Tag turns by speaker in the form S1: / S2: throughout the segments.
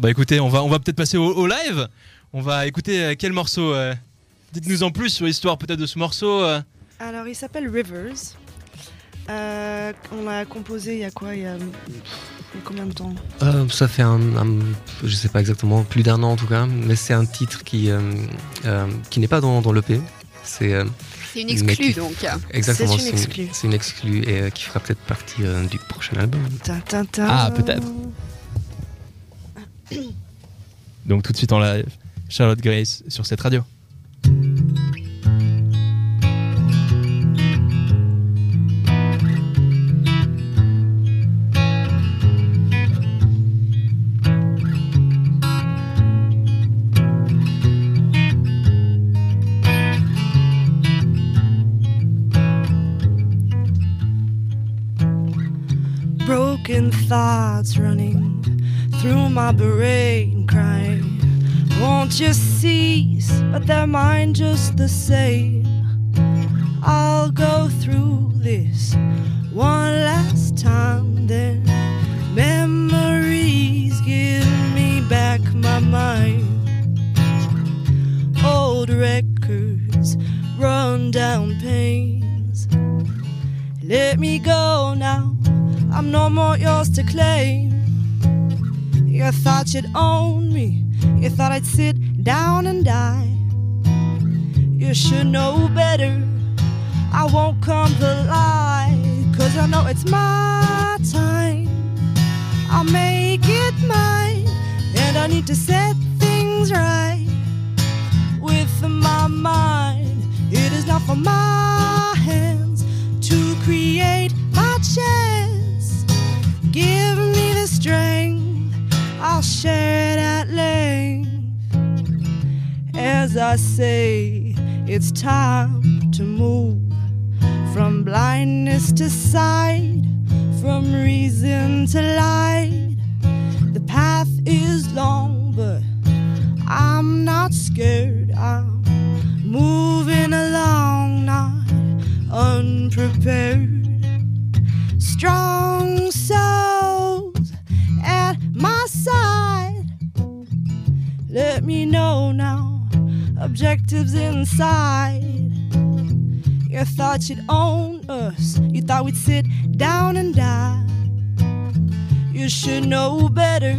S1: Bah écoutez, on va, on va peut-être passer au, au live. On va écouter euh, quel morceau euh, Dites-nous en plus sur l'histoire peut-être de ce morceau. euh.
S2: Alors, il s'appelle Rivers. Euh, on l'a composé il y a quoi il y a, il y a combien de temps?
S3: Euh, ça fait un, un- je sais pas exactement, plus d'un an en tout cas, mais c'est un titre qui, euh, euh, qui n'est pas dans, dans l'EP. C'est euh,
S4: C'est une exclue donc.
S3: exactement,
S2: C'est une exclue.
S3: c'est une exclue et euh, qui fera peut-être partie euh, du prochain album.
S2: Ta, ta, ta.
S1: Ah, peut-être. Donc tout de suite en live, Charlotte Grace sur cette radio.
S2: Thoughts running through my brain, crying. Won't you cease? But their mind just the same. I'll go through this one last time, then memories give me back my mind. Old records, run down pains. Let me go now. I'm no more yours to claim. You'd own me. You thought I'd sit down and die. You should know better. I won't comply. Cause I know it's my time. I'll make it mine. And I need to set things right with my mind. It is not for my As I say, it's time to move from blindness to sight, from reason to light. The path is long, but I'm not scared. I'm moving along, not unprepared. Strong souls at my side. Let me know now, objectives inside. You thought you'd own us, you thought we'd sit down and die. You should know better,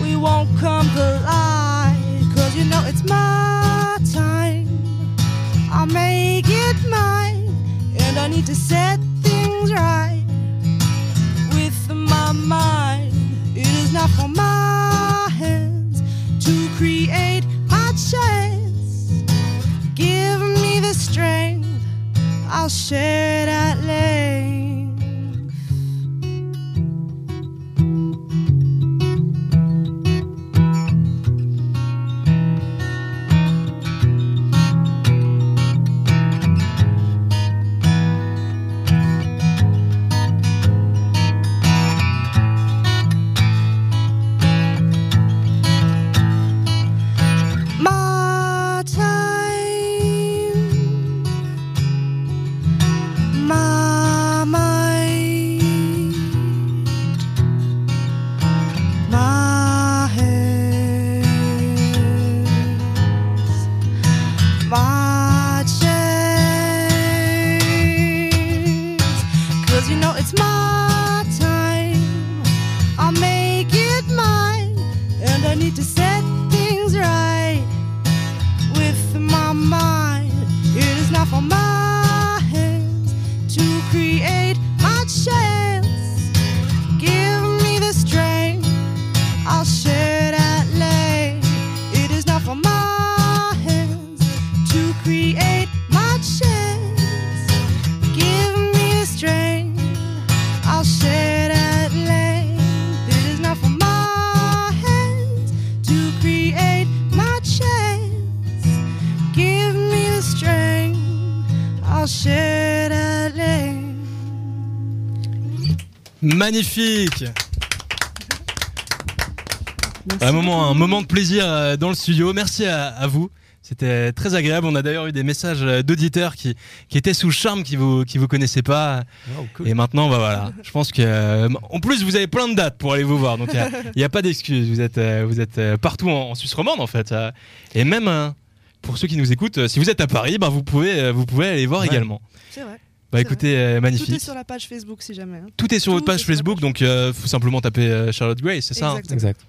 S2: we won't comply. Cause you know it's my time, I'll make it mine. And I need to set things right with my mind. It is not for my hands to create I'll at. For my
S1: Magnifique
S2: Merci
S1: Un moment,
S2: beaucoup.
S1: un moment de plaisir euh, dans le studio. Merci à, à vous. C'était très agréable. On a d'ailleurs eu des messages euh, d'auditeurs qui, qui étaient sous le charme, qui vous, qui vous connaissaient pas. Et maintenant, bah voilà. Je pense que, euh, en plus, vous avez plein de dates pour aller vous voir. Donc, il n'y a, pas d'excuses. Vous êtes, vous êtes partout en, en Suisse romande, en fait. Et même, pour ceux qui nous écoutent, euh, si vous êtes à Paris, bah, vous pouvez, euh, vous pouvez aller voir
S3: Ouais.
S1: également.
S2: C'est vrai.
S1: Bah, écoutez, euh,
S2: Tout est
S1: magnifique.
S2: sur la page Facebook si jamais. hein.
S1: Tout est sur
S2: Tout
S1: votre page Facebook,
S2: page
S1: donc euh, faut simplement taper euh, Charlotte Gray, c'est ça hein.
S3: Exact.